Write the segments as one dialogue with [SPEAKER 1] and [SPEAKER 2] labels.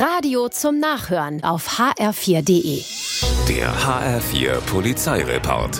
[SPEAKER 1] Radio zum Nachhören auf hr4.de.
[SPEAKER 2] Der HR4 Polizeireport.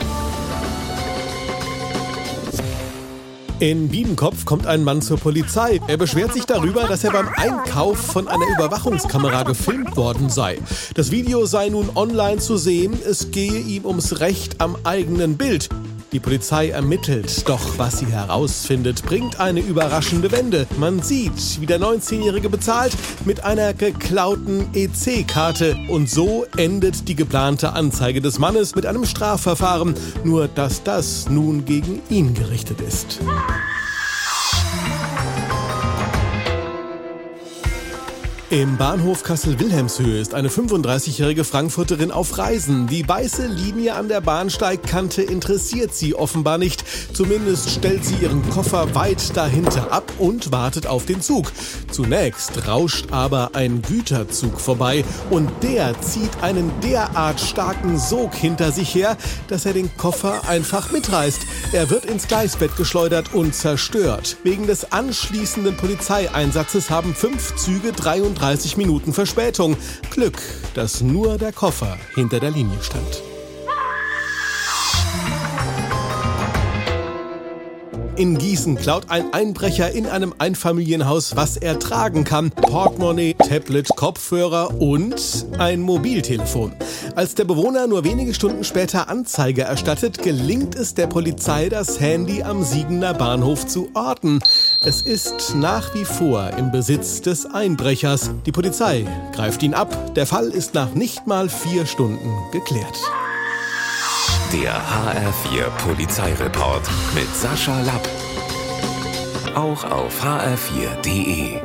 [SPEAKER 3] In Biedenkopf kommt ein Mann zur Polizei. Er beschwert sich darüber, dass er beim Einkauf von einer Überwachungskamera gefilmt worden sei. Das Video sei nun online zu sehen. Es gehe ihm ums Recht am eigenen Bild. Die Polizei ermittelt, doch was sie herausfindet, bringt eine überraschende Wende. Man sieht, wie der 19-Jährige bezahlt mit einer geklauten EC-Karte. Und so endet die geplante Anzeige des Mannes mit einem Strafverfahren. Nur dass das nun gegen ihn gerichtet ist. Im Bahnhof Kassel-Wilhelmshöhe ist eine 35-jährige Frankfurterin auf Reisen. Die weiße Linie an der Bahnsteigkante interessiert sie offenbar nicht. Zumindest stellt sie ihren Koffer weit dahinter ab und wartet auf den Zug. Zunächst rauscht aber ein Güterzug vorbei und der zieht einen derart starken Sog hinter sich her, dass er den Koffer einfach mitreißt. Er wird ins Gleisbett geschleudert und zerstört. Wegen des anschließenden Polizeieinsatzes haben fünf Züge 33 30 Minuten Verspätung. Glück, dass nur der Koffer hinter der Linie stand. In Gießen klaut ein Einbrecher in einem Einfamilienhaus, was er tragen kann. Portemonnaie, Tablet, Kopfhörer und ein Mobiltelefon. Als der Bewohner nur wenige Stunden später Anzeige erstattet, gelingt es der Polizei, das Handy am Siegener Bahnhof zu orten. Es ist nach wie vor im Besitz des Einbrechers. Die Polizei greift ihn ab. Der Fall ist nach nicht mal vier Stunden geklärt.
[SPEAKER 2] Der HR4 Polizeireport mit Sascha Lapp. Auch auf hr4.de.